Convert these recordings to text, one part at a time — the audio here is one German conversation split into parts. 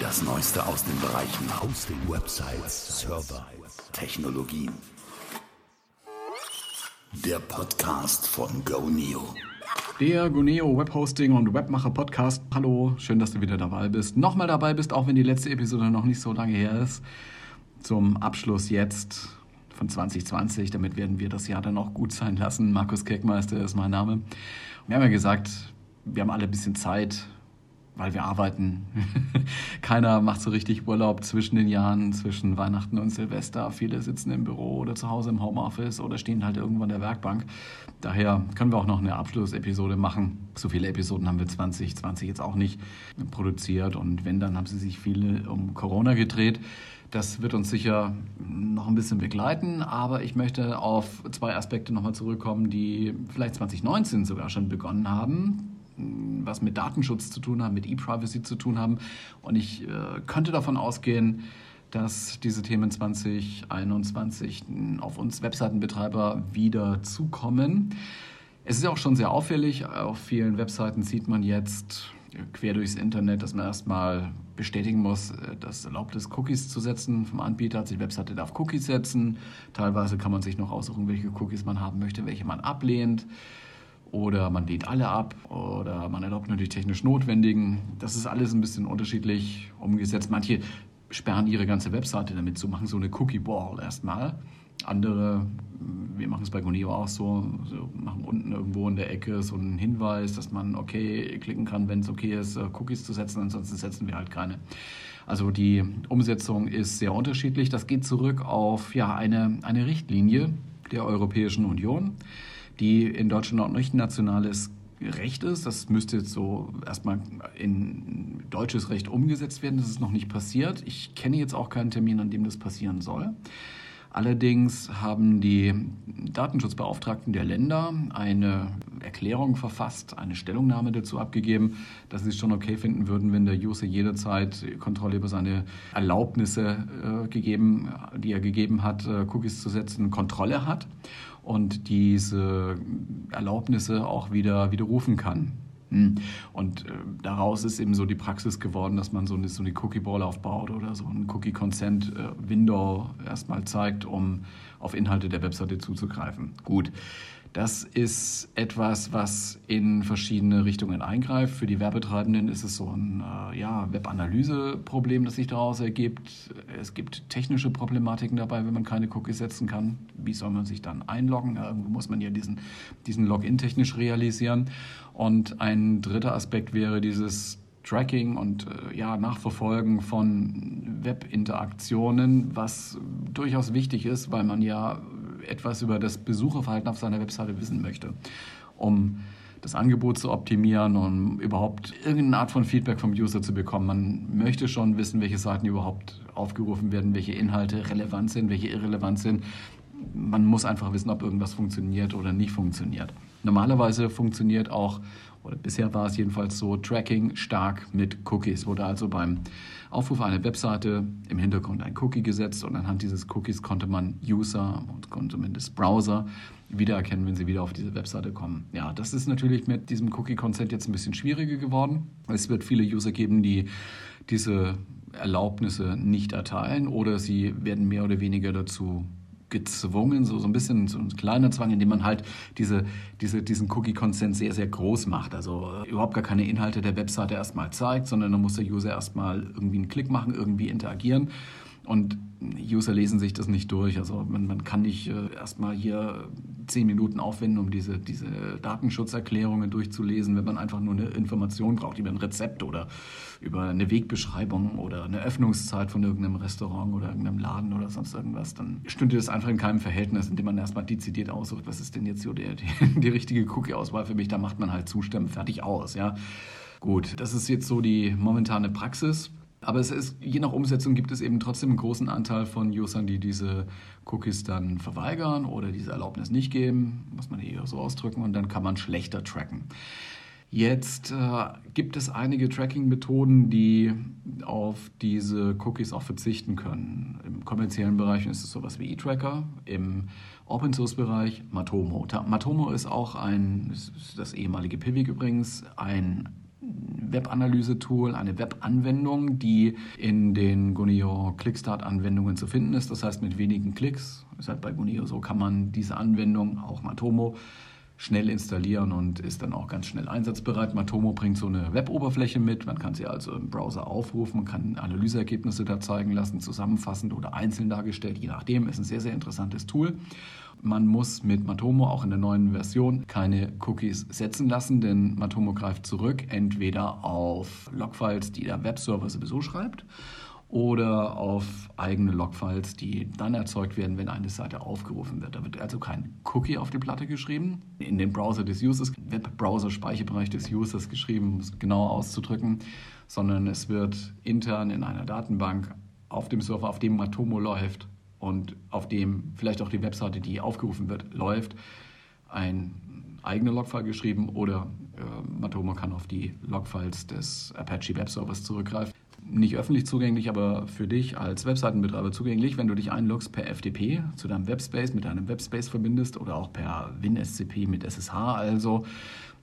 Das Neueste aus den Bereichen Hosting, Websites, Server, Technologien. Der Podcast von GoNeo. Der Guneo Webhosting und Webmacher Podcast. Hallo, schön, dass du wieder dabei bist. Nochmal dabei bist, auch wenn die letzte Episode noch nicht so lange her ist. Zum Abschluss jetzt von 2020. Damit werden wir das Jahr dann auch gut sein lassen. Markus Keckmeister ist mein Name. Wir haben ja gesagt, wir haben alle ein bisschen Zeit, weil wir arbeiten. Keiner macht so richtig Urlaub zwischen den Jahren, zwischen Weihnachten und Silvester. Viele sitzen im Büro oder zu Hause im Homeoffice oder stehen halt irgendwo an der Werkbank. Daher können wir auch noch eine Abschlussepisode machen. So viele Episoden haben wir 2020 jetzt auch nicht produziert und wenn, dann haben sie sich viele um Corona gedreht. Das wird uns sicher noch ein bisschen begleiten, aber ich möchte auf zwei Aspekte nochmal zurückkommen, die vielleicht 2019 sogar schon begonnen haben was mit Datenschutz zu tun haben, mit E-Privacy zu tun haben. Und ich äh, könnte davon ausgehen, dass diese Themen 2021 auf uns Webseitenbetreiber wieder zukommen. Es ist auch schon sehr auffällig. Auf vielen Webseiten sieht man jetzt quer durchs Internet, dass man erstmal bestätigen muss, äh, dass erlaubt ist, Cookies zu setzen vom Anbieter. Also die Webseite darf Cookies setzen. Teilweise kann man sich noch aussuchen, welche Cookies man haben möchte, welche man ablehnt oder man lehnt alle ab oder man erlaubt nur die technisch notwendigen. Das ist alles ein bisschen unterschiedlich umgesetzt. Manche sperren ihre ganze Webseite damit zu, machen so eine Cookie-Wall erstmal. Andere, wir machen es bei Goneo auch so, so, machen unten irgendwo in der Ecke so einen Hinweis, dass man okay klicken kann, wenn es okay ist, äh, Cookies zu setzen, ansonsten setzen wir halt keine. Also die Umsetzung ist sehr unterschiedlich. Das geht zurück auf ja, eine, eine Richtlinie der Europäischen Union die in Deutschland noch nicht nationales Recht ist. Das müsste jetzt so erstmal in deutsches Recht umgesetzt werden. Das ist noch nicht passiert. Ich kenne jetzt auch keinen Termin, an dem das passieren soll. Allerdings haben die Datenschutzbeauftragten der Länder eine Erklärung verfasst, eine Stellungnahme dazu abgegeben, dass sie es schon okay finden würden, wenn der User jederzeit Kontrolle über seine Erlaubnisse äh, gegeben, die er gegeben hat, äh, Cookies zu setzen, Kontrolle hat und diese Erlaubnisse auch wieder widerrufen kann. Hm. Und äh, daraus ist eben so die Praxis geworden, dass man so eine, so eine Cookie-Ball aufbaut oder so ein Cookie-Consent-Window äh, erstmal zeigt, um auf Inhalte der Webseite zuzugreifen. Gut, das ist etwas, was in verschiedene Richtungen eingreift. Für die Werbetreibenden ist es so ein äh, ja, Web-Analyse-Problem, das sich daraus ergibt. Es gibt technische Problematiken dabei, wenn man keine Cookies setzen kann. Wie soll man sich dann einloggen? Irgendwo muss man ja diesen, diesen Login technisch realisieren. Und ein dritter Aspekt wäre dieses Tracking und äh, ja, Nachverfolgen von Webinteraktionen, was durchaus wichtig ist, weil man ja etwas über das Besucherverhalten auf seiner Webseite wissen möchte, um das Angebot zu optimieren und überhaupt irgendeine Art von Feedback vom User zu bekommen. Man möchte schon wissen, welche Seiten überhaupt aufgerufen werden, welche Inhalte relevant sind, welche irrelevant sind. Man muss einfach wissen, ob irgendwas funktioniert oder nicht funktioniert. Normalerweise funktioniert auch, bisher war es jedenfalls so, Tracking stark mit Cookies. Wurde also beim Aufruf einer Webseite im Hintergrund ein Cookie gesetzt und anhand dieses Cookies konnte man User und zumindest Browser wiedererkennen, wenn sie wieder auf diese Webseite kommen. Ja, das ist natürlich mit diesem Cookie-Consent jetzt ein bisschen schwieriger geworden. Es wird viele User geben, die diese Erlaubnisse nicht erteilen oder sie werden mehr oder weniger dazu gezwungen, so, so ein bisschen so ein kleiner Zwang, indem man halt diese, diese, diesen Cookie-Consent sehr, sehr groß macht. Also äh, überhaupt gar keine Inhalte der Webseite erstmal zeigt, sondern dann muss der User erstmal irgendwie einen Klick machen, irgendwie interagieren. Und User lesen sich das nicht durch. Also man, man kann nicht äh, erstmal hier zehn Minuten aufwenden, um diese, diese Datenschutzerklärungen durchzulesen, wenn man einfach nur eine Information braucht über ein Rezept oder über eine Wegbeschreibung oder eine Öffnungszeit von irgendeinem Restaurant oder irgendeinem Laden oder sonst irgendwas, dann stünde das einfach in keinem Verhältnis, indem man erstmal dezidiert aussucht, was ist denn jetzt so die, die, die richtige Cookie-Auswahl für mich. Da macht man halt Zustimmen, fertig aus. Ja. Gut, das ist jetzt so die momentane Praxis. Aber es ist, je nach Umsetzung gibt es eben trotzdem einen großen Anteil von Usern, die diese Cookies dann verweigern oder diese Erlaubnis nicht geben, muss man hier so ausdrücken, und dann kann man schlechter tracken. Jetzt äh, gibt es einige Tracking-Methoden, die auf diese Cookies auch verzichten können. Im kommerziellen Bereich ist es sowas wie eTracker, im Open-Source-Bereich Matomo. Matomo ist auch ein, das ehemalige Pivik übrigens, ein Webanalyse-Tool, eine Webanwendung, die in den Guneo Clickstart-Anwendungen zu finden ist. Das heißt, mit wenigen Klicks, ist halt bei Guneo so, kann man diese Anwendung, auch Matomo, schnell installieren und ist dann auch ganz schnell einsatzbereit. Matomo bringt so eine Web-Oberfläche mit. Man kann sie also im Browser aufrufen, kann Analyseergebnisse da zeigen lassen, zusammenfassend oder einzeln dargestellt, je nachdem. Ist ein sehr, sehr interessantes Tool. Man muss mit Matomo auch in der neuen Version keine Cookies setzen lassen, denn Matomo greift zurück entweder auf Logfiles, die der Webserver sowieso schreibt, oder auf eigene Logfiles, die dann erzeugt werden, wenn eine Seite aufgerufen wird. Da wird also kein Cookie auf die Platte geschrieben, in den Browser des Users, Webbrowser-Speicherbereich des Users geschrieben, um es genau auszudrücken, sondern es wird intern in einer Datenbank auf dem Server, auf dem Matomo läuft, und auf dem vielleicht auch die Webseite, die aufgerufen wird, läuft, ein eigener Logfile geschrieben oder äh, Matomo kann auf die Logfiles des Apache Web Servers zurückgreifen. Nicht öffentlich zugänglich, aber für dich als Webseitenbetreiber zugänglich, wenn du dich einloggst per FTP zu deinem Webspace, mit deinem Webspace verbindest oder auch per WinSCP mit SSH. Also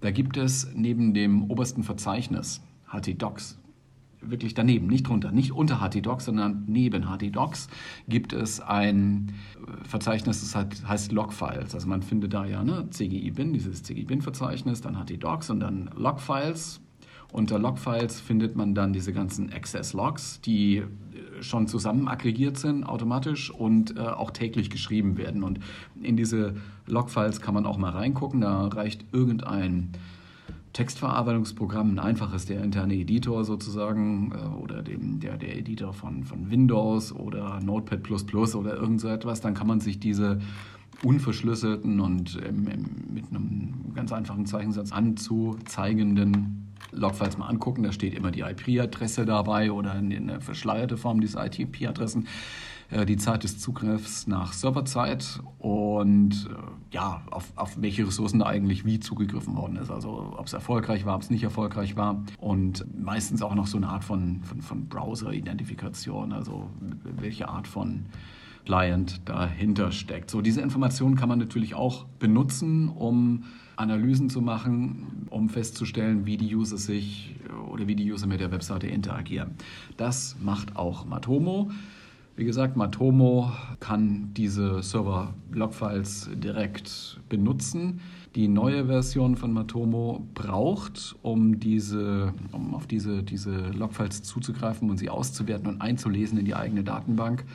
da gibt es neben dem obersten Verzeichnis HTDocs wirklich daneben, nicht drunter, nicht unter HTDocs, sondern neben HTDocs gibt es ein Verzeichnis, das heißt, Logfiles. Also man findet da ja ne, CGI-Bin, dieses CGI-Bin-Verzeichnis, dann HTDocs und dann Logfiles. Unter Logfiles findet man dann diese ganzen Access-Logs, die schon zusammen aggregiert sind automatisch und äh, auch täglich geschrieben werden. Und in diese Logfiles kann man auch mal reingucken. Da reicht irgendein Textverarbeitungsprogramm, ein einfaches, der interne Editor sozusagen äh, oder dem, der, der Editor von, von Windows oder Notepad oder irgend so etwas, dann kann man sich diese unverschlüsselten und ähm, mit einem ganz einfachen Zeichensatz anzuzeigenden Logfiles mal angucken. Da steht immer die IP-Adresse dabei oder eine verschleierte Form dieser IP-Adressen. Äh, die Zeit des Zugriffs nach Serverzeit und äh, ja, auf, auf welche Ressourcen da eigentlich wie zugegriffen worden ist. Also ob es erfolgreich war, ob es nicht erfolgreich war und meistens auch noch so eine Art von, von, von Browser-Identifikation, also welche Art von Client dahinter steckt. So, diese Informationen kann man natürlich auch benutzen, um Analysen zu machen, um festzustellen, wie die User sich oder wie die User mit der Webseite interagieren. Das macht auch Matomo. Wie gesagt, Matomo kann diese Server-Logfiles direkt benutzen. Die neue Version von Matomo braucht, um, diese, um auf diese, diese Logfiles zuzugreifen und sie auszuwerten und einzulesen in die eigene Datenbank,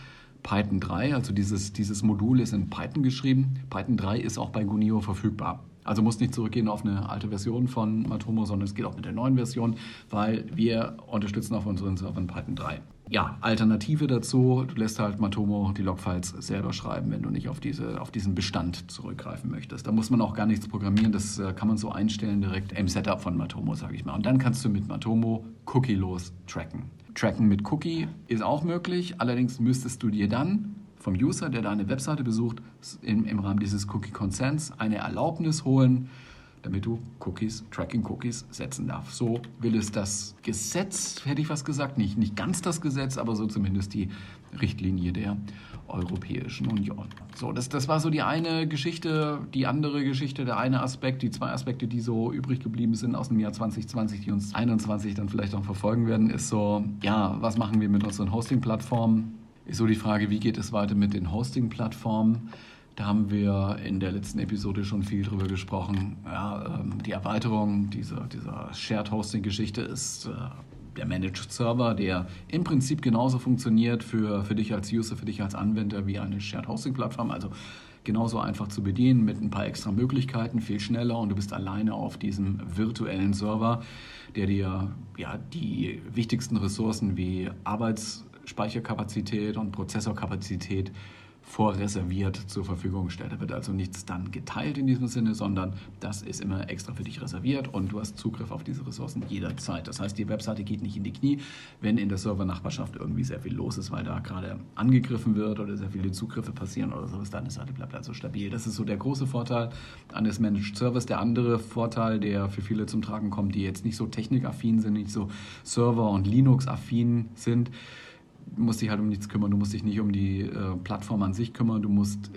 Python 3. Also dieses, dieses Modul ist in Python geschrieben. Python 3 ist auch bei Gunio verfügbar. Also muss nicht zurückgehen auf eine alte Version von Matomo, sondern es geht auch mit der neuen Version, weil wir unterstützen auf unseren Servern Python 3 ja, Alternative dazu, du lässt halt Matomo die Logfiles selber schreiben, wenn du nicht auf, diese, auf diesen Bestand zurückgreifen möchtest. Da muss man auch gar nichts programmieren, das äh, kann man so einstellen direkt im Setup von Matomo, sage ich mal. Und dann kannst du mit Matomo cookielos tracken. Tracken mit Cookie ist auch möglich, allerdings müsstest du dir dann vom User, der deine Webseite besucht, im, im Rahmen dieses Cookie Consents eine Erlaubnis holen, damit du Cookies, Tracking-Cookies setzen darfst. So will es das Gesetz, hätte ich was gesagt, nicht, nicht ganz das Gesetz, aber so zumindest die Richtlinie der Europäischen Union. So, das, das war so die eine Geschichte, die andere Geschichte, der eine Aspekt, die zwei Aspekte, die so übrig geblieben sind aus dem Jahr 2020, die uns 2021 dann vielleicht auch verfolgen werden, ist so, ja, was machen wir mit unseren Hosting-Plattformen? Ist so die Frage, wie geht es weiter mit den Hosting-Plattformen? Da haben wir in der letzten Episode schon viel drüber gesprochen. Ja, ähm, die Erweiterung dieser, dieser Shared Hosting-Geschichte ist äh, der Managed Server, der im Prinzip genauso funktioniert für, für dich als User, für dich als Anwender wie eine Shared Hosting-Plattform. Also genauso einfach zu bedienen mit ein paar extra Möglichkeiten, viel schneller und du bist alleine auf diesem virtuellen Server, der dir ja, die wichtigsten Ressourcen wie Arbeitsspeicherkapazität und Prozessorkapazität vorreserviert zur Verfügung stellt. Da wird also nichts dann geteilt in diesem Sinne, sondern das ist immer extra für dich reserviert und du hast Zugriff auf diese Ressourcen jederzeit. Das heißt, die Webseite geht nicht in die Knie, wenn in der Servernachbarschaft irgendwie sehr viel los ist, weil da gerade angegriffen wird oder sehr viele Zugriffe passieren oder sowas, deine Seite bleibt also stabil. Das ist so der große Vorteil eines Managed Service. Der andere Vorteil, der für viele zum Tragen kommt, die jetzt nicht so technikaffin sind, nicht so Server- und Linux-affin sind, musst dich halt um nichts kümmern. Du musst dich nicht um die äh, Plattform an sich kümmern. Du musst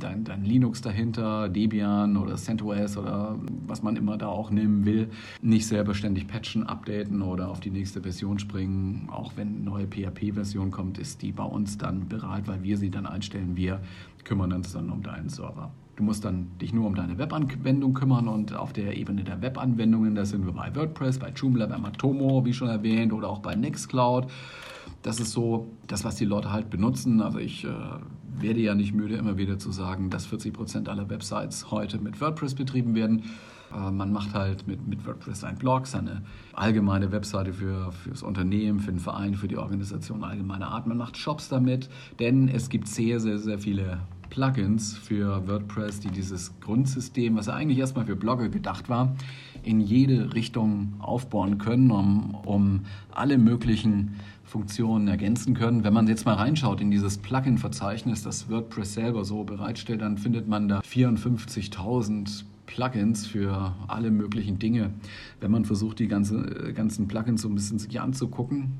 dein, dein Linux dahinter, Debian oder CentOS oder was man immer da auch nehmen will, nicht selber ständig patchen, updaten oder auf die nächste Version springen. Auch wenn eine neue PHP-Version kommt, ist die bei uns dann bereit, weil wir sie dann einstellen. Wir kümmern uns dann um deinen Server. Du musst dann dich nur um deine Webanwendung kümmern und auf der Ebene der Webanwendungen, da sind wir bei WordPress, bei Joomla, bei Matomo, wie schon erwähnt, oder auch bei Nextcloud. Das ist so das, was die Leute halt benutzen. Also ich äh, werde ja nicht müde, immer wieder zu sagen, dass 40 Prozent aller Websites heute mit WordPress betrieben werden. Äh, man macht halt mit, mit WordPress einen Blog, seine allgemeine Webseite für, das Unternehmen, für den Verein, für die Organisation allgemeiner Art. Man macht Shops damit, denn es gibt sehr, sehr, sehr viele Plugins für WordPress, die dieses Grundsystem, was eigentlich erstmal für Blogger gedacht war, in jede Richtung aufbauen können, um, um alle möglichen Funktionen ergänzen können. Wenn man jetzt mal reinschaut in dieses Plugin-Verzeichnis, das WordPress selber so bereitstellt, dann findet man da 54.000 Plugins für alle möglichen Dinge. Wenn man versucht, die ganze, äh, ganzen Plugins so ein bisschen sich anzugucken,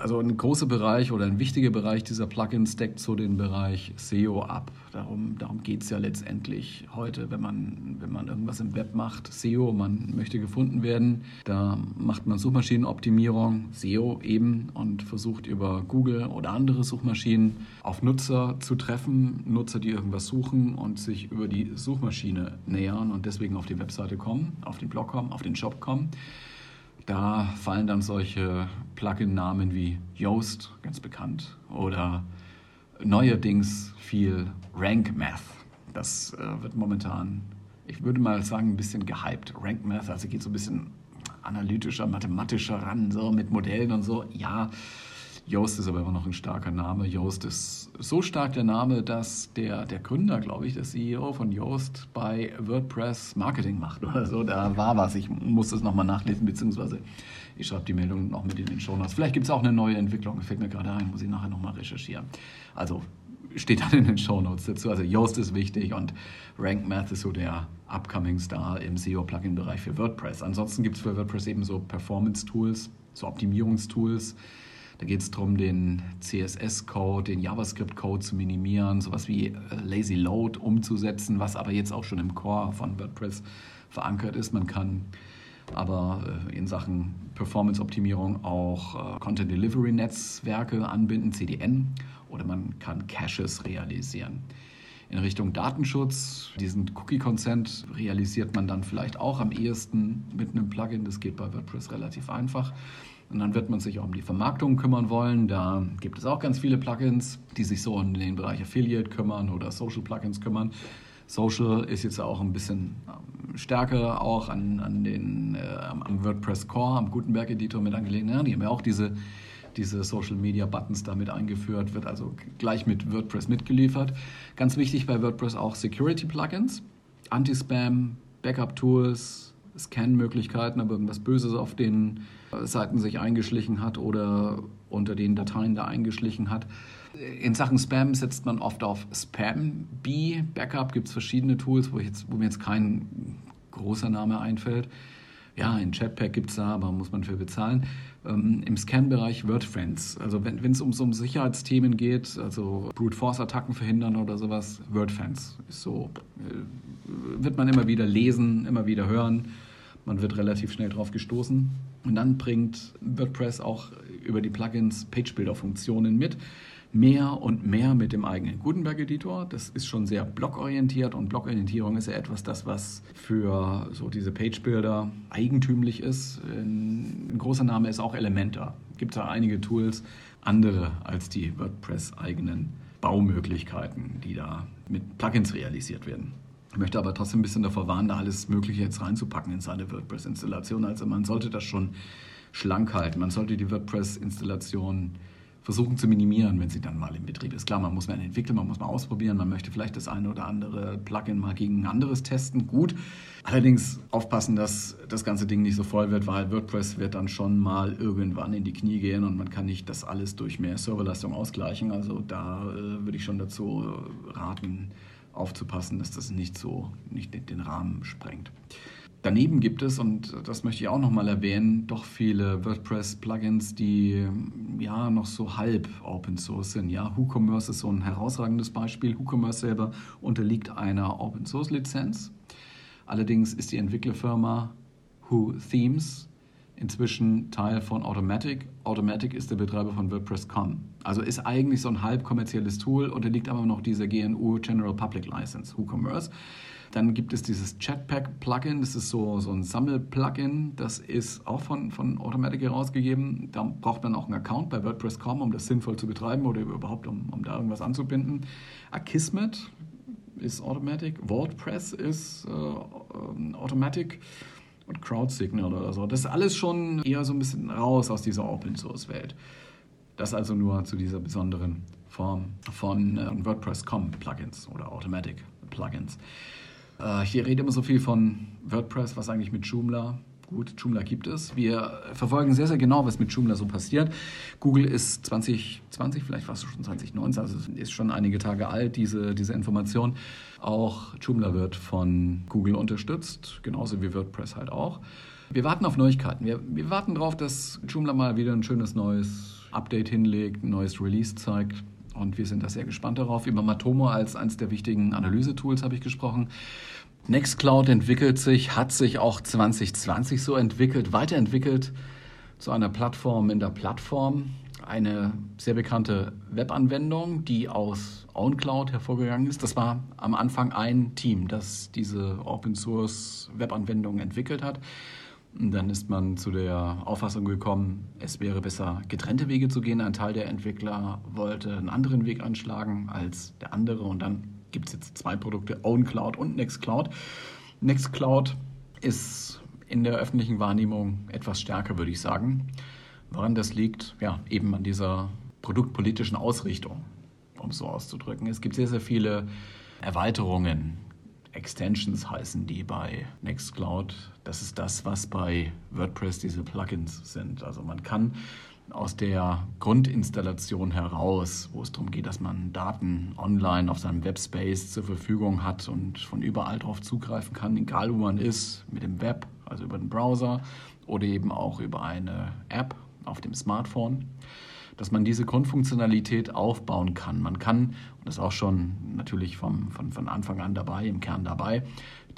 also ein großer Bereich oder ein wichtiger Bereich dieser Plugins deckt so den Bereich SEO ab. Darum, darum geht es ja letztendlich heute, wenn man, wenn man irgendwas im Web macht. SEO, man möchte gefunden werden. Da macht man Suchmaschinenoptimierung, SEO eben, und versucht über Google oder andere Suchmaschinen auf Nutzer zu treffen. Nutzer, die irgendwas suchen und sich über die Suchmaschine nähern und deswegen auf die Webseite kommen, auf den Blog kommen, auf den Shop kommen. Da fallen dann solche Plugin-Namen wie Yoast, ganz bekannt, oder neuerdings viel Rank Math. Das äh, wird momentan, ich würde mal sagen, ein bisschen gehypt. Rank Math, also geht so ein bisschen analytischer, mathematischer ran, so mit Modellen und so. Ja, Yoast ist aber immer noch ein starker Name. Yoast ist so stark der Name, dass der, der Gründer, glaube ich, der CEO von Yoast bei WordPress Marketing macht oder so. Da war was. Ich muss das nochmal nachlesen, beziehungsweise ich schreibe die Meldung noch mit in den Show Notes. Vielleicht gibt es auch eine neue Entwicklung. Fällt mir gerade ein, muss ich nachher nochmal recherchieren. Also steht dann in den Show Notes dazu. Also Yoast ist wichtig und Rank Math ist so der upcoming Star im SEO-Plugin-Bereich für WordPress. Ansonsten gibt es für WordPress eben so Performance-Tools, so Optimierungstools. Da geht es darum, den CSS-Code, den JavaScript-Code zu minimieren, sowas wie äh, Lazy Load umzusetzen, was aber jetzt auch schon im Core von WordPress verankert ist. Man kann aber äh, in Sachen Performance-Optimierung auch äh, Content-Delivery-Netzwerke anbinden, CDN, oder man kann Caches realisieren. In Richtung Datenschutz, diesen Cookie-Consent realisiert man dann vielleicht auch am ehesten mit einem Plugin. Das geht bei WordPress relativ einfach. Und dann wird man sich auch um die Vermarktung kümmern wollen. Da gibt es auch ganz viele Plugins, die sich so um den Bereich Affiliate kümmern oder Social Plugins kümmern. Social ist jetzt auch ein bisschen ähm, stärker auch an, an den, äh, am WordPress Core, am Gutenberg Editor mit angelegt. Ja, die haben ja auch diese, diese Social Media Buttons damit eingeführt, wird also gleich mit WordPress mitgeliefert. Ganz wichtig bei WordPress auch Security Plugins, Anti-Spam, Backup Tools, Scan-Möglichkeiten, aber irgendwas Böses auf den Seiten sich eingeschlichen hat oder unter den Dateien da eingeschlichen hat. In Sachen Spam setzt man oft auf Spam-B. Backup gibt es verschiedene Tools, wo, jetzt, wo mir jetzt kein großer Name einfällt. Ja, ein Chatpack gibt es da, aber muss man für bezahlen. Ähm, Im Scan-Bereich WordFence. Also wenn es um, um Sicherheitsthemen geht, also Brute Force-Attacken verhindern oder sowas, WordFence ist so, äh, wird man immer wieder lesen, immer wieder hören. Man wird relativ schnell drauf gestoßen. Und dann bringt WordPress auch über die Plugins Page-Builder-Funktionen mit. Mehr und mehr mit dem eigenen Gutenberg-Editor. Das ist schon sehr blockorientiert und Blockorientierung ist ja etwas, das was für so diese Page-Builder eigentümlich ist. Ein großer Name ist auch Elementor. Gibt da einige Tools, andere als die WordPress-eigenen Baumöglichkeiten, die da mit Plugins realisiert werden. Ich möchte aber trotzdem ein bisschen davor warnen, da alles Mögliche jetzt reinzupacken in seine WordPress-Installation. Also man sollte das schon schlank halten. Man sollte die WordPress-Installation versuchen zu minimieren, wenn sie dann mal im Betrieb ist. Klar, man muss mal entwickeln, man muss mal ausprobieren, man möchte vielleicht das eine oder andere Plugin mal gegen ein anderes testen. Gut. Allerdings aufpassen, dass das ganze Ding nicht so voll wird, weil WordPress wird dann schon mal irgendwann in die Knie gehen und man kann nicht das alles durch mehr Serverleistung ausgleichen. Also da äh, würde ich schon dazu raten, aufzupassen, dass das nicht so nicht den Rahmen sprengt. Daneben gibt es, und das möchte ich auch nochmal erwähnen, doch viele WordPress-Plugins, die ja noch so halb Open Source sind. Ja, WooCommerce ist so ein herausragendes Beispiel. WooCommerce selber unterliegt einer Open Source-Lizenz. Allerdings ist die Entwicklerfirma Who Themes inzwischen Teil von Automatic. Automatic ist der Betreiber von WordPress.com. Also ist eigentlich so ein halb kommerzielles Tool, unterliegt aber noch dieser GNU General Public License, WooCommerce. Dann gibt es dieses Chatpack-Plugin, das ist so, so ein Sammel-Plugin, das ist auch von, von Automatic herausgegeben. Da braucht man auch einen Account bei WordPress.com, um das sinnvoll zu betreiben oder überhaupt, um, um da irgendwas anzubinden. Akismet ist Automatic, WordPress ist äh, Automatic und CrowdSignal oder so. Das ist alles schon eher so ein bisschen raus aus dieser Open-Source-Welt. Das also nur zu dieser besonderen Form von äh, WordPress.com-Plugins oder Automatic-Plugins. Äh, ich rede immer so viel von WordPress, was eigentlich mit Joomla Gut, Joomla gibt es. Wir verfolgen sehr, sehr genau, was mit Joomla so passiert. Google ist 2020, vielleicht war es schon 2019, also ist schon einige Tage alt, diese, diese Information. Auch Joomla wird von Google unterstützt, genauso wie WordPress halt auch. Wir warten auf Neuigkeiten. Wir, wir warten darauf, dass Joomla mal wieder ein schönes neues Update hinlegt, ein neues Release zeigt. Und wir sind da sehr gespannt darauf. Über Matomo als eines der wichtigen Analyse-Tools habe ich gesprochen. Nextcloud entwickelt sich, hat sich auch 2020 so entwickelt, weiterentwickelt zu einer Plattform in der Plattform. Eine sehr bekannte Webanwendung, die aus OwnCloud hervorgegangen ist. Das war am Anfang ein Team, das diese Open Source Webanwendung entwickelt hat. Dann ist man zu der Auffassung gekommen, es wäre besser, getrennte Wege zu gehen. Ein Teil der Entwickler wollte einen anderen Weg anschlagen als der andere. Und dann gibt es jetzt zwei Produkte, OwnCloud und Nextcloud. Nextcloud ist in der öffentlichen Wahrnehmung etwas stärker, würde ich sagen. Woran das liegt? Ja, eben an dieser produktpolitischen Ausrichtung, um es so auszudrücken. Es gibt sehr, sehr viele Erweiterungen Extensions heißen die bei Nextcloud. Das ist das, was bei WordPress diese Plugins sind. Also man kann aus der Grundinstallation heraus, wo es darum geht, dass man Daten online auf seinem Webspace zur Verfügung hat und von überall darauf zugreifen kann, egal wo man ist, mit dem Web, also über den Browser oder eben auch über eine App auf dem Smartphone dass man diese Grundfunktionalität aufbauen kann. Man kann, und das ist auch schon natürlich vom, von, von Anfang an dabei, im Kern dabei,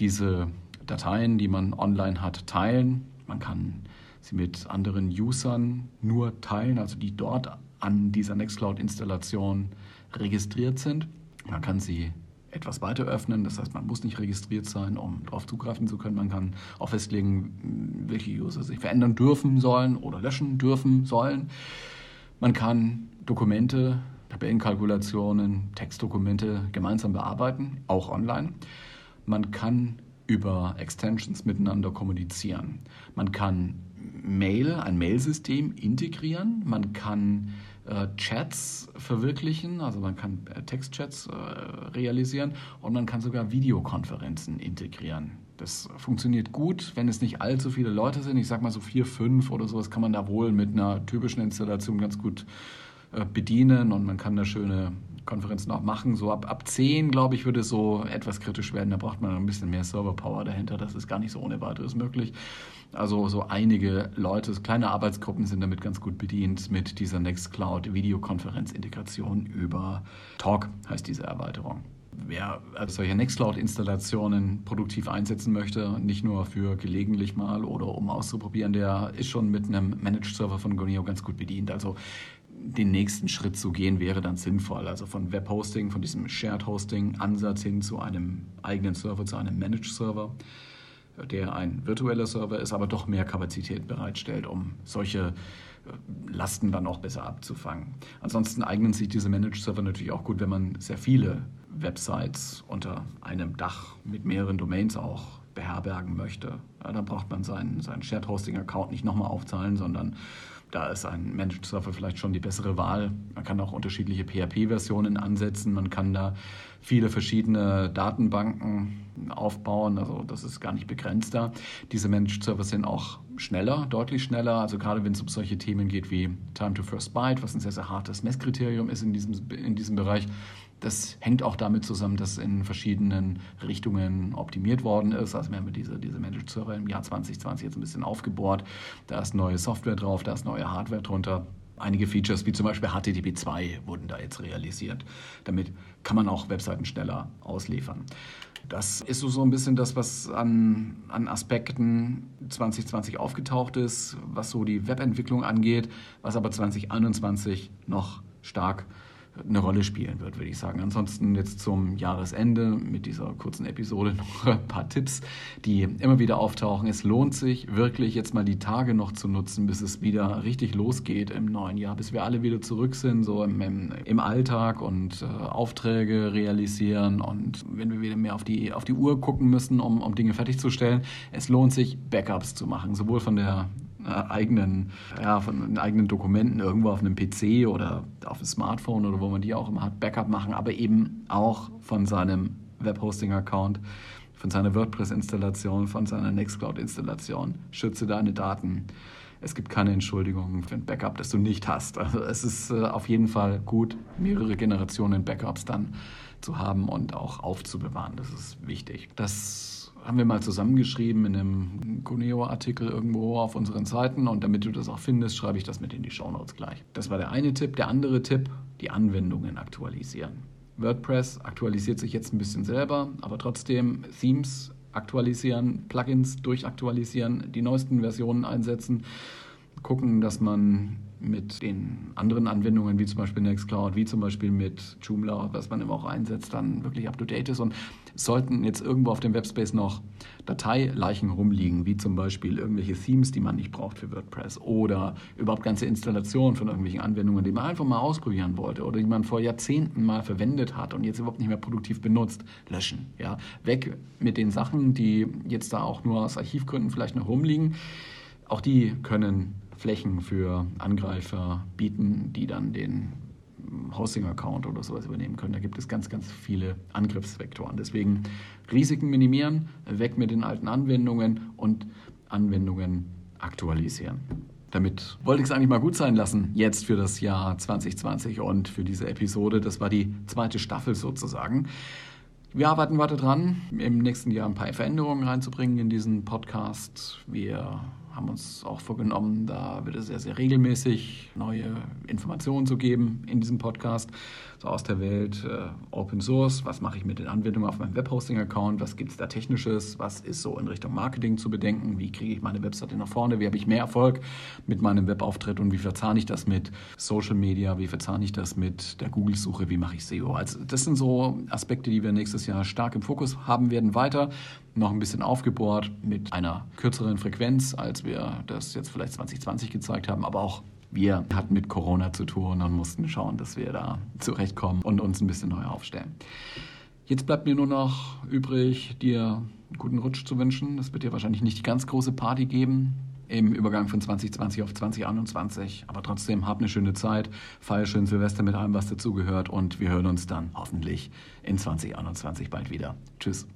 diese Dateien, die man online hat, teilen. Man kann sie mit anderen Usern nur teilen, also die dort an dieser Nextcloud-Installation registriert sind. Man kann sie etwas weiter öffnen, das heißt, man muss nicht registriert sein, um darauf zugreifen zu können. Man kann auch festlegen, welche User sich verändern dürfen sollen oder löschen dürfen sollen. Man kann Dokumente, Tabellenkalkulationen, Textdokumente gemeinsam bearbeiten, auch online. Man kann über Extensions miteinander kommunizieren. Man kann Mail, ein Mailsystem integrieren. Man kann äh, Chats verwirklichen, also man kann äh, Textchats äh, realisieren und man kann sogar Videokonferenzen integrieren. Das funktioniert gut, wenn es nicht allzu viele Leute sind. Ich sag mal so vier, fünf oder sowas kann man da wohl mit einer typischen Installation ganz gut bedienen und man kann da schöne Konferenzen auch machen. So ab, ab 10, glaube ich, würde es so etwas kritisch werden. Da braucht man ein bisschen mehr Server-Power dahinter. Das ist gar nicht so ohne weiteres möglich. Also so einige Leute, kleine Arbeitsgruppen sind damit ganz gut bedient mit dieser Nextcloud Videokonferenz-Integration über Talk heißt diese Erweiterung wer also solche Nextcloud-Installationen produktiv einsetzen möchte, nicht nur für gelegentlich mal oder um auszuprobieren, der ist schon mit einem Managed-Server von Goneo ganz gut bedient. Also den nächsten Schritt zu gehen wäre dann sinnvoll. Also von Webhosting, von diesem Shared-Hosting-Ansatz hin zu einem eigenen Server, zu einem Managed-Server, der ein virtueller Server ist, aber doch mehr Kapazität bereitstellt, um solche Lasten dann auch besser abzufangen. Ansonsten eignen sich diese Managed-Server natürlich auch gut, wenn man sehr viele Websites unter einem Dach mit mehreren Domains auch beherbergen möchte. Ja, dann braucht man seinen, seinen Shared Hosting Account nicht nochmal aufzahlen, sondern da ist ein Managed Server vielleicht schon die bessere Wahl. Man kann auch unterschiedliche PHP-Versionen ansetzen. Man kann da viele verschiedene Datenbanken aufbauen. Also das ist gar nicht begrenzt da. Diese Managed Server sind auch schneller, deutlich schneller. Also gerade wenn es um solche Themen geht wie Time to First Byte, was ein sehr, sehr hartes Messkriterium ist in diesem, in diesem Bereich. Das hängt auch damit zusammen, dass in verschiedenen Richtungen optimiert worden ist. Also wir haben diese, diese Managed Server im Jahr 2020 jetzt ein bisschen aufgebohrt. Da ist neue Software drauf, da ist neue Hardware drunter. Einige Features wie zum Beispiel HTTP 2 wurden da jetzt realisiert. Damit kann man auch Webseiten schneller ausliefern. Das ist so ein bisschen das, was an, an Aspekten 2020 aufgetaucht ist, was so die Webentwicklung angeht, was aber 2021 noch stark eine Rolle spielen wird, würde ich sagen. Ansonsten jetzt zum Jahresende mit dieser kurzen Episode noch ein paar Tipps, die immer wieder auftauchen. Es lohnt sich wirklich jetzt mal die Tage noch zu nutzen, bis es wieder richtig losgeht im neuen Jahr, bis wir alle wieder zurück sind, so im, im, im Alltag und äh, Aufträge realisieren und wenn wir wieder mehr auf die, auf die Uhr gucken müssen, um, um Dinge fertigzustellen. Es lohnt sich, Backups zu machen, sowohl von der eigenen, ja, von eigenen Dokumenten irgendwo auf einem PC oder auf dem Smartphone oder wo man die auch immer hat, Backup machen, aber eben auch von seinem Webhosting-Account, von seiner WordPress-Installation, von seiner Nextcloud-Installation. Schütze deine Daten. Es gibt keine Entschuldigung für ein Backup, das du nicht hast. Also es ist äh, auf jeden Fall gut, mehrere Generationen Backups dann zu haben und auch aufzubewahren. Das ist wichtig. Das haben wir mal zusammengeschrieben in einem Cuneo-Artikel irgendwo auf unseren Seiten und damit du das auch findest, schreibe ich das mit in die Shownotes gleich. Das war der eine Tipp. Der andere Tipp, die Anwendungen aktualisieren. WordPress aktualisiert sich jetzt ein bisschen selber, aber trotzdem Themes aktualisieren, Plugins durchaktualisieren, die neuesten Versionen einsetzen, gucken, dass man mit den anderen Anwendungen, wie zum Beispiel Nextcloud, wie zum Beispiel mit Joomla, was man immer auch einsetzt, dann wirklich up-to-date ist. Und sollten jetzt irgendwo auf dem Webspace noch Dateileichen rumliegen, wie zum Beispiel irgendwelche Themes, die man nicht braucht für WordPress oder überhaupt ganze Installationen von irgendwelchen Anwendungen, die man einfach mal ausprobieren wollte oder die man vor Jahrzehnten mal verwendet hat und jetzt überhaupt nicht mehr produktiv benutzt, löschen. Ja? Weg mit den Sachen, die jetzt da auch nur aus Archivgründen vielleicht noch rumliegen. Auch die können Flächen für Angreifer bieten, die dann den Hosting-Account oder sowas übernehmen können. Da gibt es ganz, ganz viele Angriffsvektoren. Deswegen Risiken minimieren, weg mit den alten Anwendungen und Anwendungen aktualisieren. Damit wollte ich es eigentlich mal gut sein lassen, jetzt für das Jahr 2020 und für diese Episode. Das war die zweite Staffel sozusagen. Wir arbeiten weiter dran, im nächsten Jahr ein paar Veränderungen reinzubringen in diesen Podcast. Wir haben uns auch vorgenommen, da wird es sehr, sehr regelmäßig neue Informationen zu geben in diesem Podcast. So aus der Welt äh, Open Source, was mache ich mit den Anwendungen auf meinem Webhosting-Account, was gibt es da technisches, was ist so in Richtung Marketing zu bedenken, wie kriege ich meine Webseite nach vorne, wie habe ich mehr Erfolg mit meinem Webauftritt? Und wie verzahne ich das mit Social Media, wie verzahne ich das mit der Google-Suche, wie mache ich SEO. Also das sind so Aspekte, die wir nächstes Jahr stark im Fokus haben werden. Weiter noch ein bisschen aufgebohrt mit einer kürzeren Frequenz, als wir das jetzt vielleicht 2020 gezeigt haben, aber auch wir hatten mit Corona zu tun und mussten schauen, dass wir da zurechtkommen und uns ein bisschen neu aufstellen. Jetzt bleibt mir nur noch übrig, dir einen guten Rutsch zu wünschen. Es wird dir wahrscheinlich nicht die ganz große Party geben im Übergang von 2020 auf 2021. Aber trotzdem, hab eine schöne Zeit, feier schön Silvester mit allem, was dazugehört und wir hören uns dann hoffentlich in 2021 bald wieder. Tschüss.